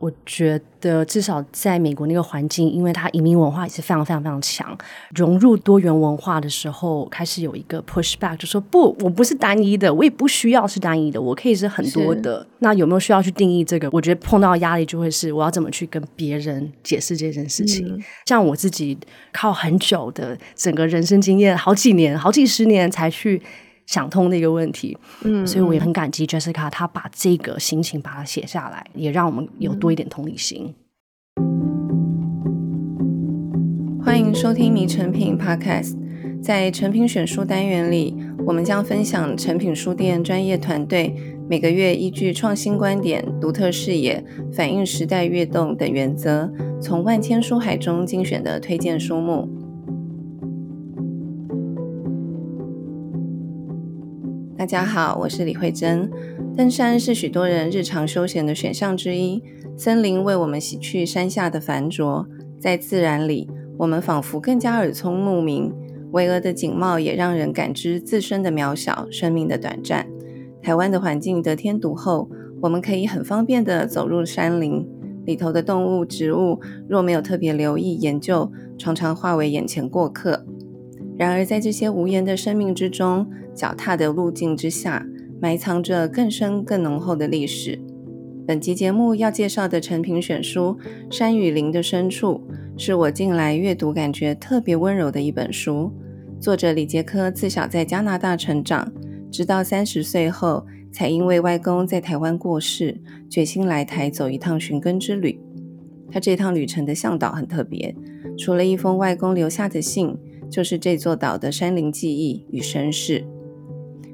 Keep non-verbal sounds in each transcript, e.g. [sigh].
我觉得至少在美国那个环境，因为它移民文化也是非常非常非常强，融入多元文化的时候，开始有一个 push back，就说不，我不是单一的，我也不需要是单一的，我可以是很多的。那有没有需要去定义这个？我觉得碰到压力就会是我要怎么去跟别人解释这件事情。嗯、像我自己靠很久的整个人生经验，好几年、好几十年才去。想通的一个问题，嗯，所以我也很感激 Jessica，她把这个心情把它写下来，也让我们有多一点同理心。欢迎收听《迷成品》Podcast，在成品选书单元里，我们将分享成品书店专业团队每个月依据创新观点、独特视野、反映时代跃动等原则，从万千书海中精选的推荐书目。大家好，我是李慧珍。登山是许多人日常休闲的选项之一。森林为我们洗去山下的繁浊，在自然里，我们仿佛更加耳聪目明。巍峨的景貌也让人感知自身的渺小，生命的短暂。台湾的环境得天独厚，我们可以很方便地走入山林里头的动物、植物，若没有特别留意研究，常常化为眼前过客。然而，在这些无言的生命之中，脚踏的路径之下，埋藏着更深、更浓厚的历史。本集节目要介绍的成品选书《山与林的深处》，是我近来阅读感觉特别温柔的一本书。作者李杰科自小在加拿大成长，直到三十岁后，才因为外公在台湾过世，决心来台走一趟寻根之旅。他这趟旅程的向导很特别，除了一封外公留下的信。就是这座岛的山林记忆与身世。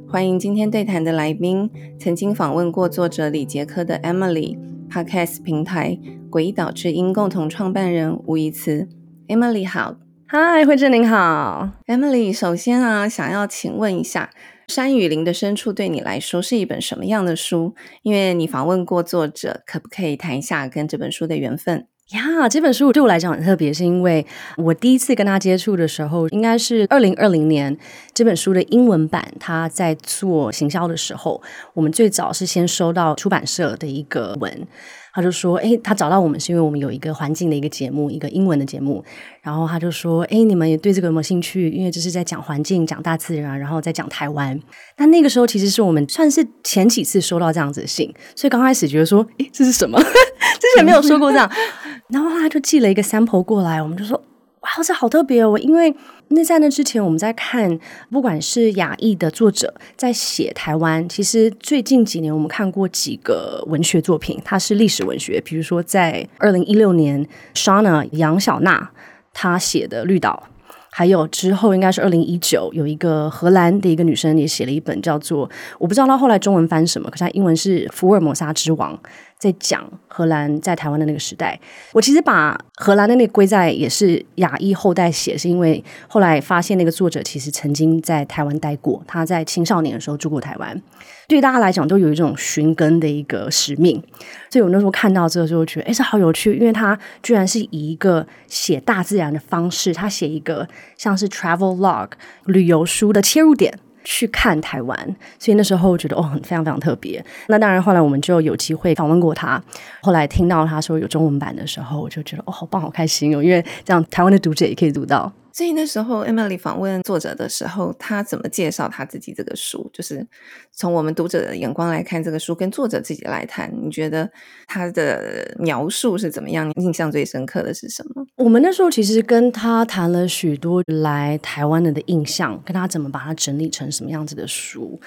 欢迎今天对谈的来宾，曾经访问过作者李杰科的 Emily，Podcast 平台诡异岛之音共同创办人吴怡慈。Emily 好，嗨，慧珍您好。Emily，首先啊，想要请问一下，《山与林的深处》对你来说是一本什么样的书？因为你访问过作者，可不可以谈一下跟这本书的缘分？呀，这本书对我来讲很特别，是因为我第一次跟他接触的时候，应该是二零二零年。这本书的英文版，他在做行销的时候，我们最早是先收到出版社的一个文。他就说：“诶，他找到我们是因为我们有一个环境的一个节目，一个英文的节目。然后他就说：‘诶，你们也对这个有没有兴趣？因为这是在讲环境、讲大自然，然后再讲台湾。’那那个时候其实是我们算是前几次收到这样子的信，所以刚开始觉得说：‘诶，这是什么？[laughs] 之前没有说过这样。’ [laughs] 然后他就寄了一个 sample 过来，我们就说。”哇，这好特别哦！因为那在那之前，我们在看，不管是亚裔的作者在写台湾，其实最近几年我们看过几个文学作品，它是历史文学，比如说在二零一六年，Shana 杨小娜她写的《绿岛》，还有之后应该是二零一九，有一个荷兰的一个女生也写了一本叫做，我不知道她后来中文翻什么，可是她英文是《福尔摩沙之王》。在讲荷兰在台湾的那个时代，我其实把荷兰的那个归在也是亚裔后代写，是因为后来发现那个作者其实曾经在台湾待过，他在青少年的时候住过台湾，对大家来讲都有一种寻根的一个使命。所以我那时候看到这个时候觉得，哎，这好有趣，因为他居然是以一个写大自然的方式，他写一个像是 travel log 旅游书的切入点。去看台湾，所以那时候觉得哦，很非常非常特别。那当然，后来我们就有机会访问过他。后来听到他说有中文版的时候，我就觉得哦，好棒，好开心哦，因为这样台湾的读者也可以读到。所以那时候 Emily 访问作者的时候，他怎么介绍他自己这个书？就是从我们读者的眼光来看这个书，跟作者自己来谈，你觉得他的描述是怎么样？印象最深刻的是什么？我们那时候其实跟他谈了许多来台湾人的印象，跟他怎么把它整理成什么样子的书。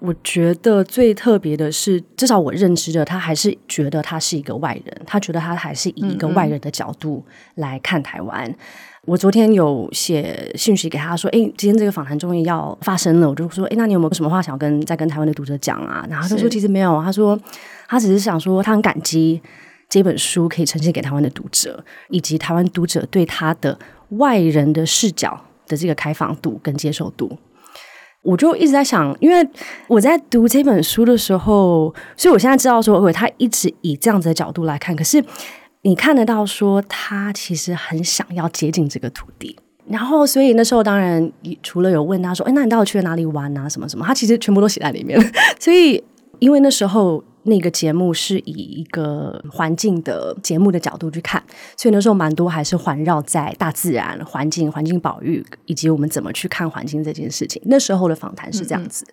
我觉得最特别的是，至少我认知的，他还是觉得他是一个外人，他觉得他还是以一个外人的角度来看台湾。嗯嗯我昨天有写信息给他说：“哎，今天这个访谈终于要发生了。”我就说：“哎，那你有没有什么话想要跟再跟台湾的读者讲啊？”然后他说：“其实没有。”他说：“他只是想说，他很感激这本书可以呈现给台湾的读者，以及台湾读者对他的外人的视角的这个开放度跟接受度。”我就一直在想，因为我在读这本书的时候，所以我现在知道说，他一直以这样子的角度来看，可是。你看得到，说他其实很想要接近这个土地，然后所以那时候当然除了有问他说，哎，那你到底去了哪里玩啊？什么什么？他其实全部都写在里面。[laughs] 所以因为那时候那个节目是以一个环境的节目的角度去看，所以那时候蛮多还是环绕在大自然、环境、环境保育以及我们怎么去看环境这件事情。那时候的访谈是这样子。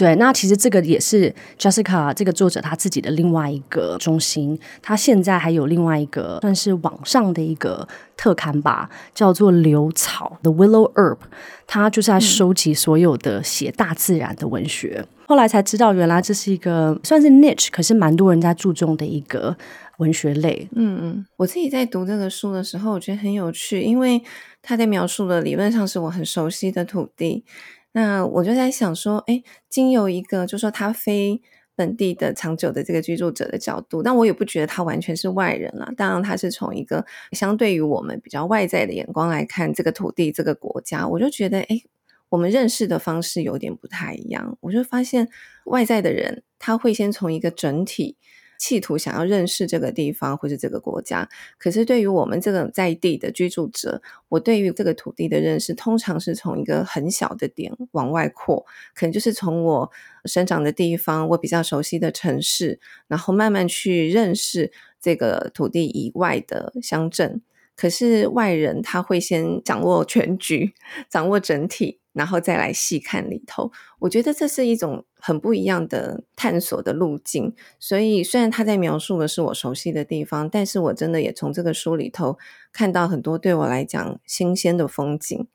对，那其实这个也是 Jessica 这个作者他自己的另外一个中心。他现在还有另外一个算是网上的一个特刊吧，叫做《流草》The Willow Herb。他就是在收集所有的写大自然的文学。嗯、后来才知道，原来这是一个算是 niche，可是蛮多人在注重的一个文学类。嗯嗯，我自己在读这个书的时候，我觉得很有趣，因为他在描述的理论上是我很熟悉的土地。那我就在想说，诶，经由一个就说他非本地的长久的这个居住者的角度，但我也不觉得他完全是外人了。当然，他是从一个相对于我们比较外在的眼光来看这个土地、这个国家，我就觉得，诶，我们认识的方式有点不太一样。我就发现，外在的人他会先从一个整体。企图想要认识这个地方或者这个国家，可是对于我们这种在地的居住者，我对于这个土地的认识，通常是从一个很小的点往外扩，可能就是从我生长的地方，我比较熟悉的城市，然后慢慢去认识这个土地以外的乡镇。可是外人他会先掌握全局，[laughs] 掌握整体。然后再来细看里头，我觉得这是一种很不一样的探索的路径。所以，虽然他在描述的是我熟悉的地方，但是我真的也从这个书里头看到很多对我来讲新鲜的风景。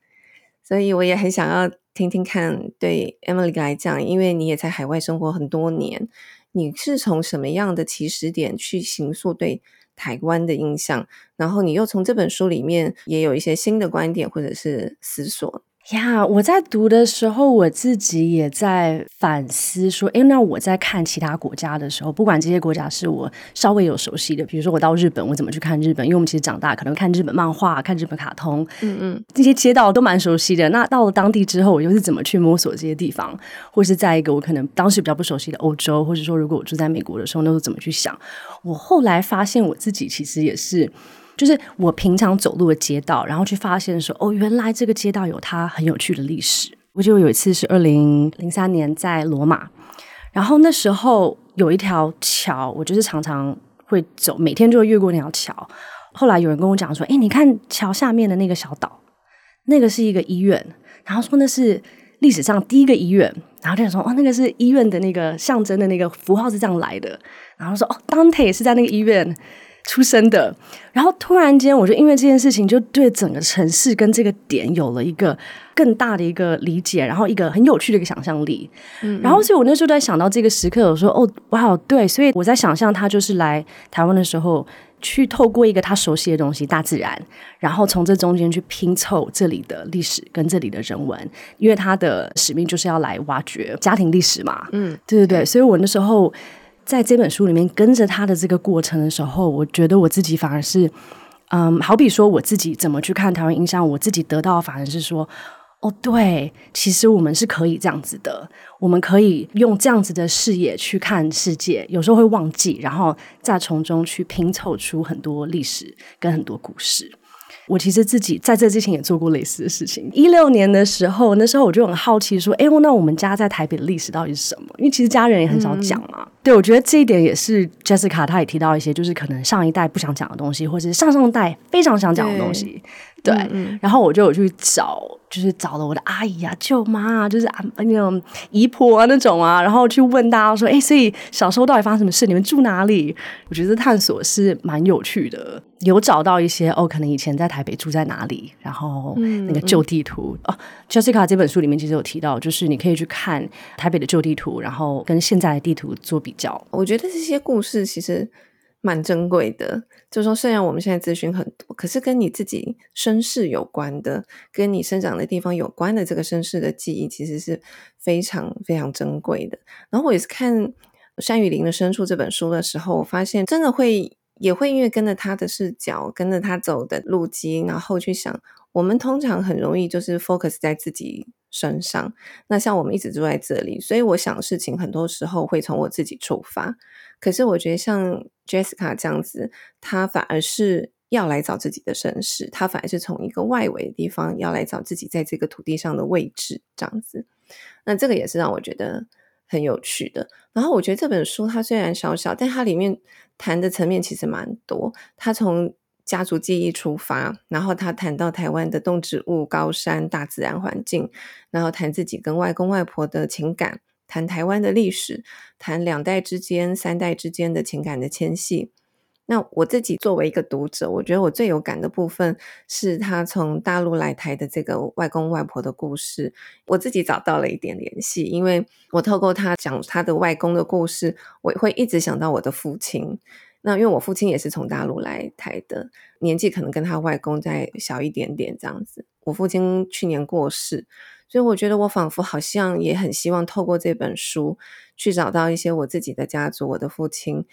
所以，我也很想要听听看，对 Emily 来讲，因为你也在海外生活很多年，你是从什么样的起始点去形塑对台湾的印象？然后，你又从这本书里面也有一些新的观点或者是思索。呀，yeah, 我在读的时候，我自己也在反思说，诶，那我在看其他国家的时候，不管这些国家是我稍微有熟悉的，比如说我到日本，我怎么去看日本？因为我们其实长大可能看日本漫画、看日本卡通，嗯嗯，这些街道都蛮熟悉的。那到了当地之后，我又是怎么去摸索这些地方？或是在一个我可能当时比较不熟悉的欧洲，或者说如果我住在美国的时候，那时候怎么去想？我后来发现我自己其实也是。就是我平常走路的街道，然后去发现说，哦，原来这个街道有它很有趣的历史。我记得有一次是二零零三年在罗马，然后那时候有一条桥，我就是常常会走，每天就会越过那条桥。后来有人跟我讲说，诶，你看桥下面的那个小岛，那个是一个医院，然后说那是历史上第一个医院，然后就说，哦，那个是医院的那个象征的那个符号是这样来的，然后说，哦，Dante 是在那个医院出生的，然后突然间，我就因为这件事情，就对整个城市跟这个点有了一个更大的一个理解，然后一个很有趣的一个想象力。嗯，嗯，然后所以我那时候在想到这个时刻，我说：“哦，哇，对。”所以我在想象他就是来台湾的时候，去透过一个他熟悉的东西——大自然，然后从这中间去拼凑这里的历史跟这里的人文，因为他的使命就是要来挖掘家庭历史嘛。嗯，对对对，所以我那时候。在这本书里面跟着他的这个过程的时候，我觉得我自己反而是，嗯，好比说我自己怎么去看台湾印象，我自己得到的反而是说，哦，对，其实我们是可以这样子的，我们可以用这样子的视野去看世界，有时候会忘记，然后再从中去拼凑出很多历史跟很多故事。我其实自己在这之前也做过类似的事情。一六年的时候，那时候我就很好奇说：“哎，那我们家在台北的历史到底是什么？”因为其实家人也很少讲嘛。嗯、对，我觉得这一点也是 Jessica 她也提到一些，就是可能上一代不想讲的东西，或者是上上代非常想讲的东西。对，对嗯、然后我就有去找。就是找了我的阿姨啊、舅妈啊，就是啊那种姨婆啊那种啊，然后去问大家说：“哎，所以小时候到底发生什么事？你们住哪里？”我觉得探索是蛮有趣的，有找到一些哦，可能以前在台北住在哪里，然后那个旧地图、哦。Jessica 这本书里面其实有提到，就是你可以去看台北的旧地图，然后跟现在的地图做比我觉得这些故事其实。蛮珍贵的，就是说，虽然我们现在资讯很多，可是跟你自己身世有关的，跟你生长的地方有关的这个身世的记忆，其实是非常非常珍贵的。然后我也是看《山雨林的深处》这本书的时候，我发现真的会也会因为跟着他的视角，跟着他走的路径，然后去想，我们通常很容易就是 focus 在自己身上。那像我们一直住在这里，所以我想事情很多时候会从我自己出发。可是我觉得像 Jessica 这样子，他反而是要来找自己的身世，他反而是从一个外围的地方要来找自己在这个土地上的位置，这样子。那这个也是让我觉得很有趣的。然后我觉得这本书它虽然小小，但它里面谈的层面其实蛮多。它从家族记忆出发，然后他谈到台湾的动植物、高山、大自然环境，然后谈自己跟外公外婆的情感，谈台湾的历史，谈两代之间、三代之间的情感的牵系。那我自己作为一个读者，我觉得我最有感的部分是他从大陆来台的这个外公外婆的故事，我自己找到了一点联系，因为我透过他讲他的外公的故事，我会一直想到我的父亲。那因为我父亲也是从大陆来台的，年纪可能跟他外公再小一点点这样子。我父亲去年过世，所以我觉得我仿佛好像也很希望透过这本书去找到一些我自己的家族，我的父亲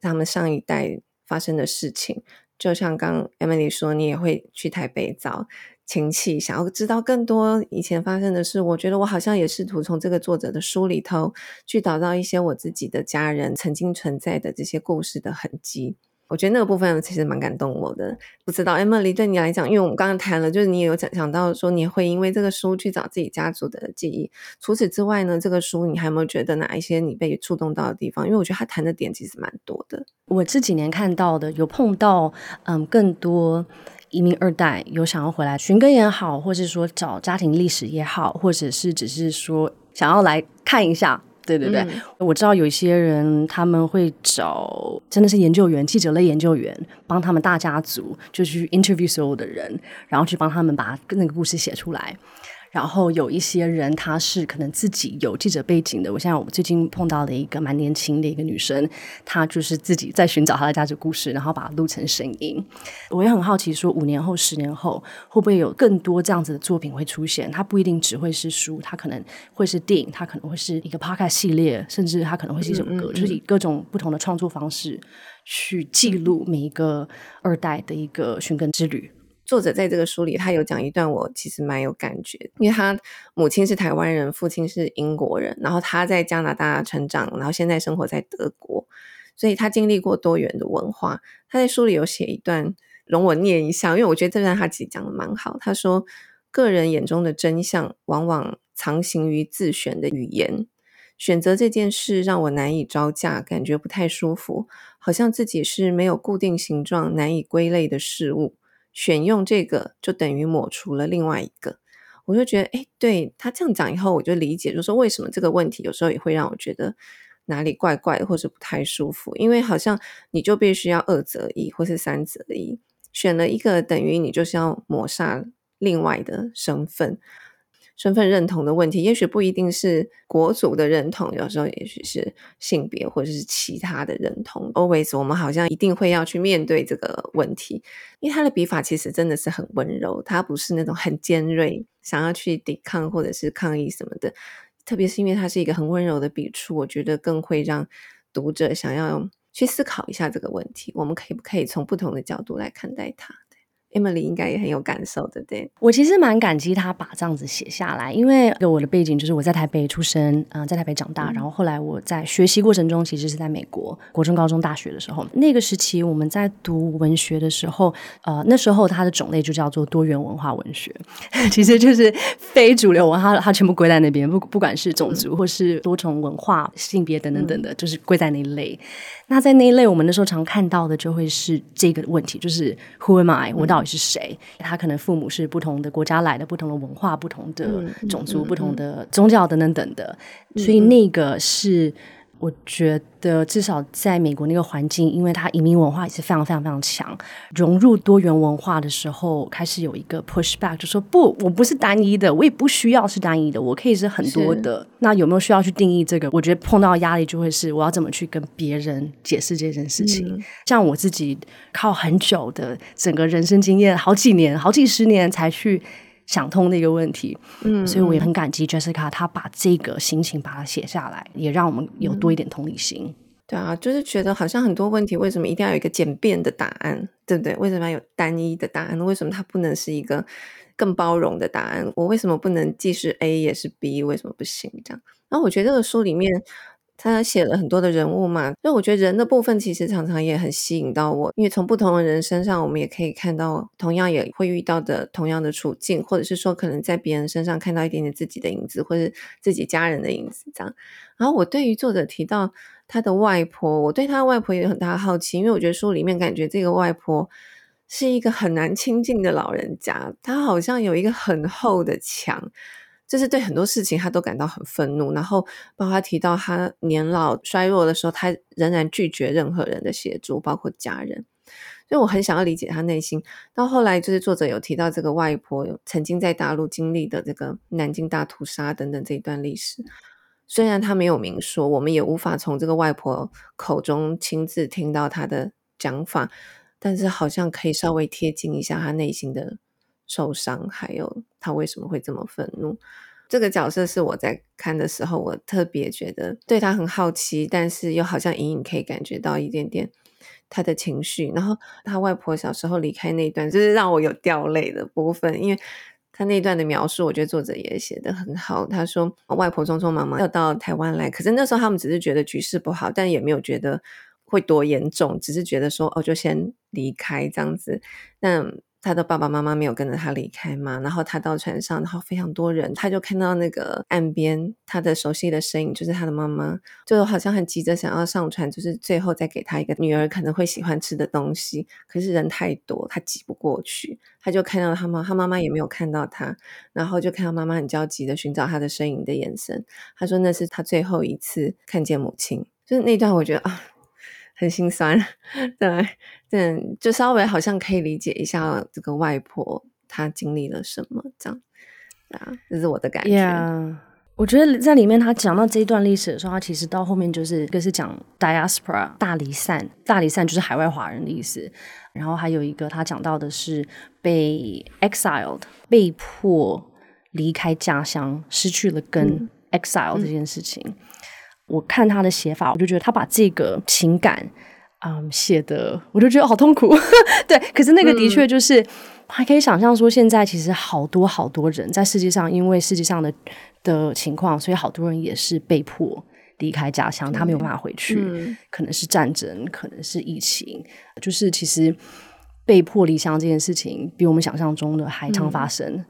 他们上一代发生的事情。就像刚 Emily 说，你也会去台北找亲戚，想要知道更多以前发生的事，我觉得我好像也试图从这个作者的书里头去找到一些我自己的家人曾经存在的这些故事的痕迹。我觉得那个部分其实蛮感动我的。不知道 Emily 对你来讲，因为我们刚刚谈了，就是你也有讲讲到说你会因为这个书去找自己家族的记忆。除此之外呢，这个书你还有没有觉得哪一些你被触动到的地方？因为我觉得他谈的点其实蛮多的。我这几年看到的，有碰到嗯更多。移民二代有想要回来寻根也好，或是说找家庭历史也好，或者是只是说想要来看一下，对对对。嗯、我知道有一些人他们会找真的是研究员、记者类研究员，帮他们大家族就去 interview 所有的人，然后去帮他们把那个故事写出来。然后有一些人，他是可能自己有记者背景的。我现在我最近碰到了一个蛮年轻的一个女生，她就是自己在寻找她的家族故事，然后把它录成声音。我也很好奇，说五年后、十年后会不会有更多这样子的作品会出现？它不一定只会是书，它可能会是电影，它可能会是一个 podcast 系列，甚至它可能会是一首歌，嗯嗯嗯，就是以各种不同的创作方式去记录每一个二代的一个寻根之旅。作者在这个书里，他有讲一段，我其实蛮有感觉，因为他母亲是台湾人，父亲是英国人，然后他在加拿大成长，然后现在生活在德国，所以他经历过多元的文化。他在书里有写一段，容我念一下，因为我觉得这段他其实讲的蛮好。他说：“个人眼中的真相，往往藏行于自选的语言。选择这件事让我难以招架，感觉不太舒服，好像自己是没有固定形状、难以归类的事物。”选用这个就等于抹除了另外一个，我就觉得，哎，对，他这样讲以后，我就理解，就是说为什么这个问题有时候也会让我觉得哪里怪怪的，或者不太舒服，因为好像你就必须要二择一，或是三择一，选了一个等于你就是要抹杀另外的身份。身份认同的问题，也许不一定是国族的认同，有时候也许是性别或者是其他的认同。Always，我们好像一定会要去面对这个问题，因为他的笔法其实真的是很温柔，他不是那种很尖锐，想要去抵抗或者是抗议什么的。特别是因为他是一个很温柔的笔触，我觉得更会让读者想要去思考一下这个问题：我们可以不可以从不同的角度来看待它？Emily 应该也很有感受对不，对。我其实蛮感激他把这样子写下来，因为我的背景就是我在台北出生，嗯、呃，在台北长大，然后后来我在学习过程中其实是在美国，国中、高中、大学的时候，那个时期我们在读文学的时候，呃，那时候它的种类就叫做多元文化文学，[laughs] 其实就是非主流文化，它全部归在那边，不不管是种族或是多重文化、性别等等等的，就是归在那一类。那在那一类，我们那时候常看到的就会是这个问题，就是 Who am I？我到底是谁？他可能父母是不同的国家来的，不同的文化、不同的种族、不同的宗教等等等的，所以那个是。我觉得至少在美国那个环境，因为它移民文化也是非常非常非常强，融入多元文化的时候，开始有一个 push back，就说不，我不是单一的，我也不需要是单一的，我可以是很多的。那有没有需要去定义这个？我觉得碰到压力就会是我要怎么去跟别人解释这件事情。嗯、像我自己靠很久的整个人生经验，好几年、好几十年才去。想通的一个问题，嗯，所以我也很感激 Jessica，她把这个心情把它写下来，也让我们有多一点同理心。嗯、对啊，就是觉得好像很多问题，为什么一定要有一个简便的答案，对不对？为什么要有单一的答案？为什么它不能是一个更包容的答案？我为什么不能既是 A 也是 B？为什么不行？这样？然后我觉得这个书里面。他写了很多的人物嘛，所以我觉得人的部分其实常常也很吸引到我，因为从不同的人身上，我们也可以看到同样也会遇到的同样的处境，或者是说可能在别人身上看到一点点自己的影子，或者自己家人的影子这样。然后我对于作者提到他的外婆，我对他的外婆也有很大的好奇，因为我觉得书里面感觉这个外婆是一个很难亲近的老人家，他好像有一个很厚的墙。就是对很多事情他都感到很愤怒，然后包括他提到他年老衰弱的时候，他仍然拒绝任何人的协助，包括家人。所以我很想要理解他内心。到后来，就是作者有提到这个外婆曾经在大陆经历的这个南京大屠杀等等这一段历史，虽然他没有明说，我们也无法从这个外婆口中亲自听到他的讲法，但是好像可以稍微贴近一下他内心的。受伤，还有他为什么会这么愤怒？这个角色是我在看的时候，我特别觉得对他很好奇，但是又好像隐隐可以感觉到一点点他的情绪。然后他外婆小时候离开那一段，就是让我有掉泪的部分，因为他那段的描述，我觉得作者也写得很好。他说外婆匆匆忙忙要到台湾来，可是那时候他们只是觉得局势不好，但也没有觉得会多严重，只是觉得说哦，就先离开这样子。那他的爸爸妈妈没有跟着他离开嘛，然后他到船上，然后非常多人，他就看到那个岸边他的熟悉的身影，就是他的妈妈，就好像很急着想要上船，就是最后再给他一个女儿可能会喜欢吃的东西，可是人太多，他挤不过去，他就看到他妈，他妈妈也没有看到他，然后就看到妈妈很焦急的寻找他的身影的眼神，他说那是他最后一次看见母亲，就是那段我觉得啊。很心酸，对，对，就稍微好像可以理解一下这个外婆她经历了什么，这样啊，这是我的感觉。Yeah, 我觉得在里面他讲到这一段历史的时候，他其实到后面就是一个是讲 diaspora 大离散，大离散就是海外华人的意思。然后还有一个他讲到的是被 exiled 被迫离开家乡，失去了根 exile 这件事情。嗯我看他的写法，我就觉得他把这个情感，嗯，写的，我就觉得好痛苦。[laughs] 对，可是那个的确就是，还可以想象说，现在其实好多好多人在世界上，因为世界上的的情况，所以好多人也是被迫离开家乡，他没有办法回去，嗯，可能是战争，可能是疫情，就是其实被迫离乡这件事情，比我们想象中的还常发生。嗯，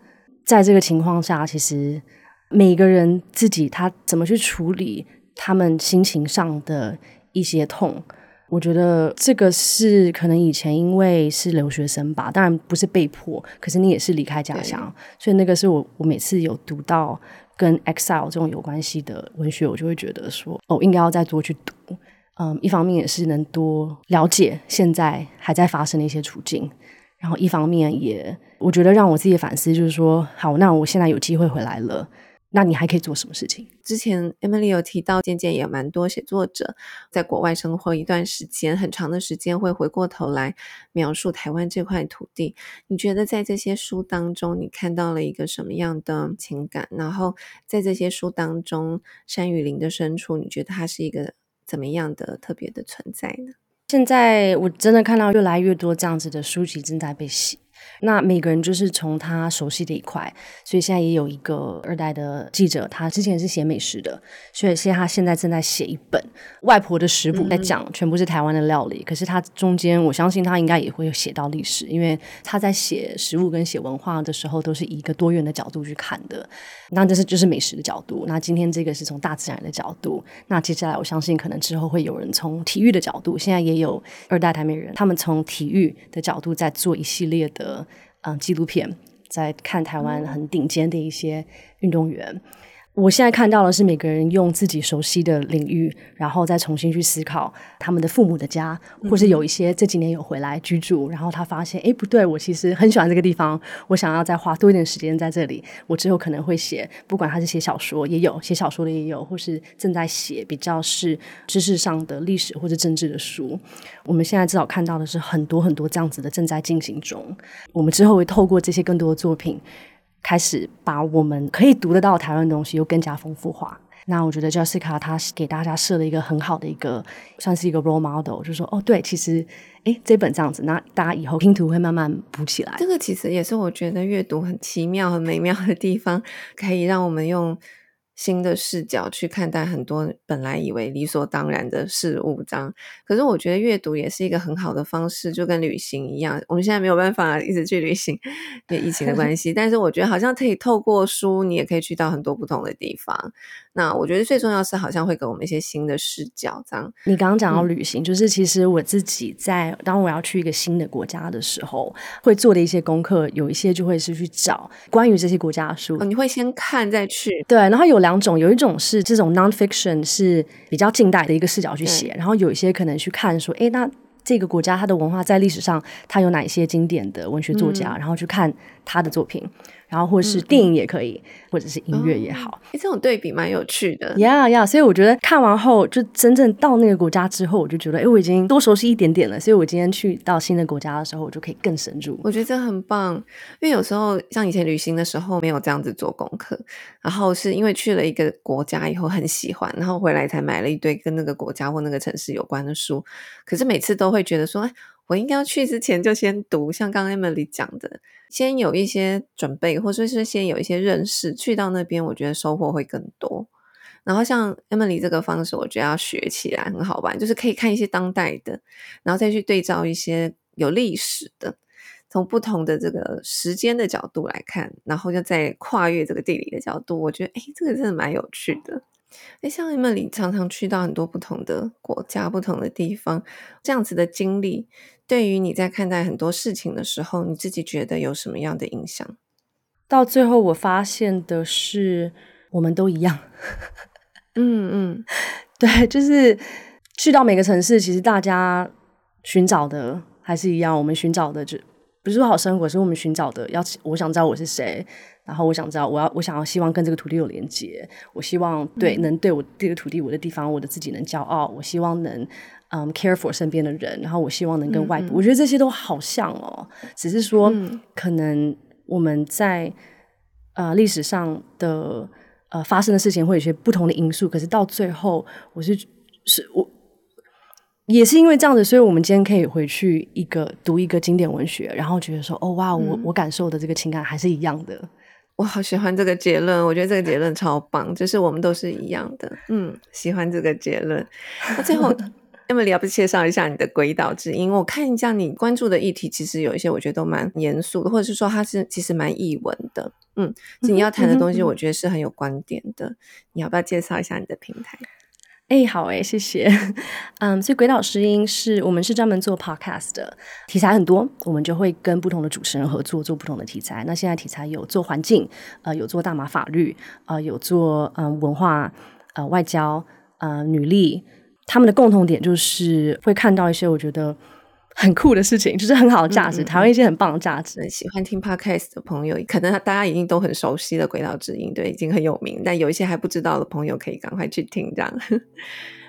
在这个情况下，其实每个人自己他怎么去处理。他们心情上的一些痛，我觉得这个是可能以前因为是留学生吧，当然不是被迫，可是你也是离开家乡，所以那个是我我每次有读到跟 exile 这种有关系的文学，我就会觉得说，哦，应该要再多去读。嗯，一方面也是能多了解现在还在发生的一些处境，然后一方面也我觉得让我自己反思，就是说，好，那我现在有机会回来了。那你还可以做什么事情？之前 Emily 有提到，渐渐也蛮多写作者在国外生活一段时间，很长的时间会回过头来描述台湾这块土地。你觉得在这些书当中，你看到了一个什么样的情感？然后在这些书当中，山与林的深处，你觉得它是一个怎么样的特别的存在呢？现在我真的看到越来越多这样子的书籍正在被写。那每个人就是从他熟悉的一块，所以现在也有一个二代的记者，他之前是写美食的，所以现在他现在正在写一本外婆的食谱，在讲全部是台湾的料理。可是他中间，我相信他应该也会写到历史，因为他在写食物跟写文化的时候，都是以一个多元的角度去看的。那这是就是美食的角度，那今天这个是从大自然的角度。那接下来我相信可能之后会有人从体育的角度，现在也有二代台美人，他们从体育的角度在做一系列的。嗯，纪录片在看台湾很顶尖的一些运动员。我现在看到的是每个人用自己熟悉的领域，然后再重新去思考他们的父母的家，或是有一些这几年有回来居住，然后他发现，哎，不对，我其实很喜欢这个地方，我想要再花多一点时间在这里。我之后可能会写，不管他是写小说也有，写小说的也有，或是正在写比较是知识上的历史或者政治的书。我们现在至少看到的是很多很多这样子的正在进行中。我们之后会透过这些更多的作品。开始把我们可以读得到台湾的东西又更加丰富化。那我觉得 Jessica 她给大家设了一个很好的一个，算是一个 role model，就是说哦，对，其实诶，这本这样子，那大家以后拼图会慢慢补起来。这个其实也是我觉得阅读很奇妙、很美妙的地方，可以让我们用新的视角去看待很多本来以为理所当然的事物，这样。可是我觉得阅读也是一个很好的方式，就跟旅行一样。我们现在没有办法一直去旅行，因为疫情的关系。但是我觉得好像可以透过书，你也可以去到很多不同的地方。那我觉得最重要是，好像会给我们一些新的视角。这样，你刚刚讲到旅行，嗯、就是其实我自己在当我要去一个新的国家的时候，会做的一些功课，有一些就会是去找关于这些国家的书。哦、你会先看再去，对。然后有两。种，有一种是这种 non-fiction 是比较近代的一个视角去写，然后有一些可能去看说，哎，那这个国家它的文化在历史上它有哪一些经典的文学作家，嗯、然后去看他的作品。然后或是电影也可以，或者是音乐也好。哎、哦，这种对比蛮有趣的。呀呀，所以我觉得看完后，就真正到那个国家之后，我就觉得，哎，我已经多熟悉一点点了。所以我今天去到新的国家的时候，我就可以更深入。我觉得这很棒，因为有时候像以前旅行的时候，没有这样子做功课，然后是因为去了一个国家以后很喜欢，然后回来才买了一堆跟那个国家或那个城市有关的书。可是每次都会觉得说，哎。我应该要去之前就先读，像刚刚 Emily 讲的，先有一些准备，或者是先有一些认识，去到那边，我觉得收获会更多。然后像 Emily 这个方式，我觉得要学起来很好玩，就是可以看一些当代的，然后再去对照一些有历史的，从不同的这个时间的角度来看，然后就再跨越这个地理的角度，我觉得，诶，这个真的蛮有趣的。诶，像 Emily 常常去到很多不同的国家、不同的地方，这样子的经历。对于你在看待很多事情的时候，你自己觉得有什么样的影响？到最后，我发现的是，我们都一样。嗯 [laughs] 嗯，[laughs] 对，就是去到每个城市，其实大家寻找的还是一样。我们寻找的就不是说好生活，是我们寻找的要。我想知道我是谁，然后我想知道我要，我想要希望跟这个土地有连接。我希望对、嗯、能对我这个土地、我的地方、我的自己能骄傲。我希望能。嗯、um，care for 身边的人，然后我希望能跟外部，嗯嗯，我觉得这些都好像哦，只是说、嗯、可能我们在呃历史上的呃发生的事情会有些不同的因素，可是到最后，我是是我也是因为这样子，所以我们今天可以回去一个读一个经典文学，然后觉得说哦哇，我、嗯、我感受的这个情感还是一样的。我好喜欢这个结论，我觉得这个结论超棒，就是我们都是一样的。嗯，喜欢这个结论。那最后。[laughs] Emily，要不介绍一下你的鬼岛之音？我看一下你关注的议题，其实有一些我觉得都蛮严肃的，或者是说它是其实蛮译文的。嗯，你要谈的东西，我觉得是很有观点的。嗯、你要不要介绍一下你的平台？哎、好哎、谢谢。嗯，所以鬼岛之音是我们是专门做 podcast 的，题材很多，我们就会跟不同的主持人合作，做不同的题材。那现在题材有做环境，呃，有做大麻法律，呃，有做嗯、文化，呃，外交，呃，女力。他们的共同点就是会看到一些我觉得很酷的事情，就是很好的价值，台湾一些很棒的价值。喜欢听 podcast 的朋友，可能大家已经都很熟悉的《轨道之音》对，已经很有名，但有一些还不知道的朋友，可以赶快去听这样。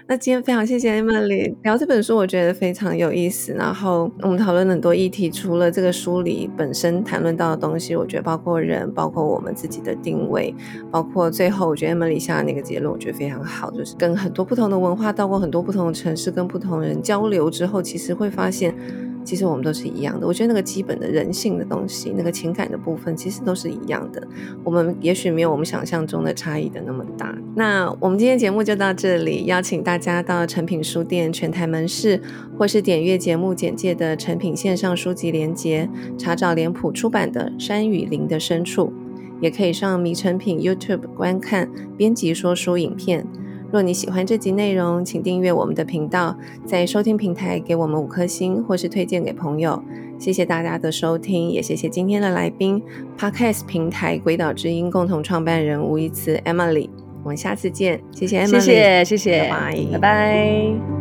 那今天非常谢谢 Emily 聊这本书，我觉得非常有意思。然后我们讨论很多议题，除了这个书里本身谈论到的东西，我觉得包括人，包括我们自己的定位，包括最后我觉得 Emily 下的那个结论，我觉得非常好，就是跟很多不同的文化，到过很多不同的城市，跟不同人交流之后，其实会发现。其实我们都是一样的，我觉得那个基本的人性的东西，那个情感的部分，其实都是一样的。我们也许没有我们想象中的差异的那么大。那我们今天节目就到这里，邀请大家到诚品书店全台门市，或是点阅节目简介的诚品线上书籍连接，查找脸谱出版的《山与林的深处》，也可以上迷诚品 YouTube 观看编辑说书影片。若你喜欢这集内容，请订阅我们的频道，在收听平台给我们五颗星，或是推荐给朋友。谢谢大家的收听，也谢谢今天的来宾，Podcast 平台鬼岛之音共同创办人吴怡慈 Emily。我们下次见，谢谢 Emily，谢谢谢谢，拜拜。拜拜。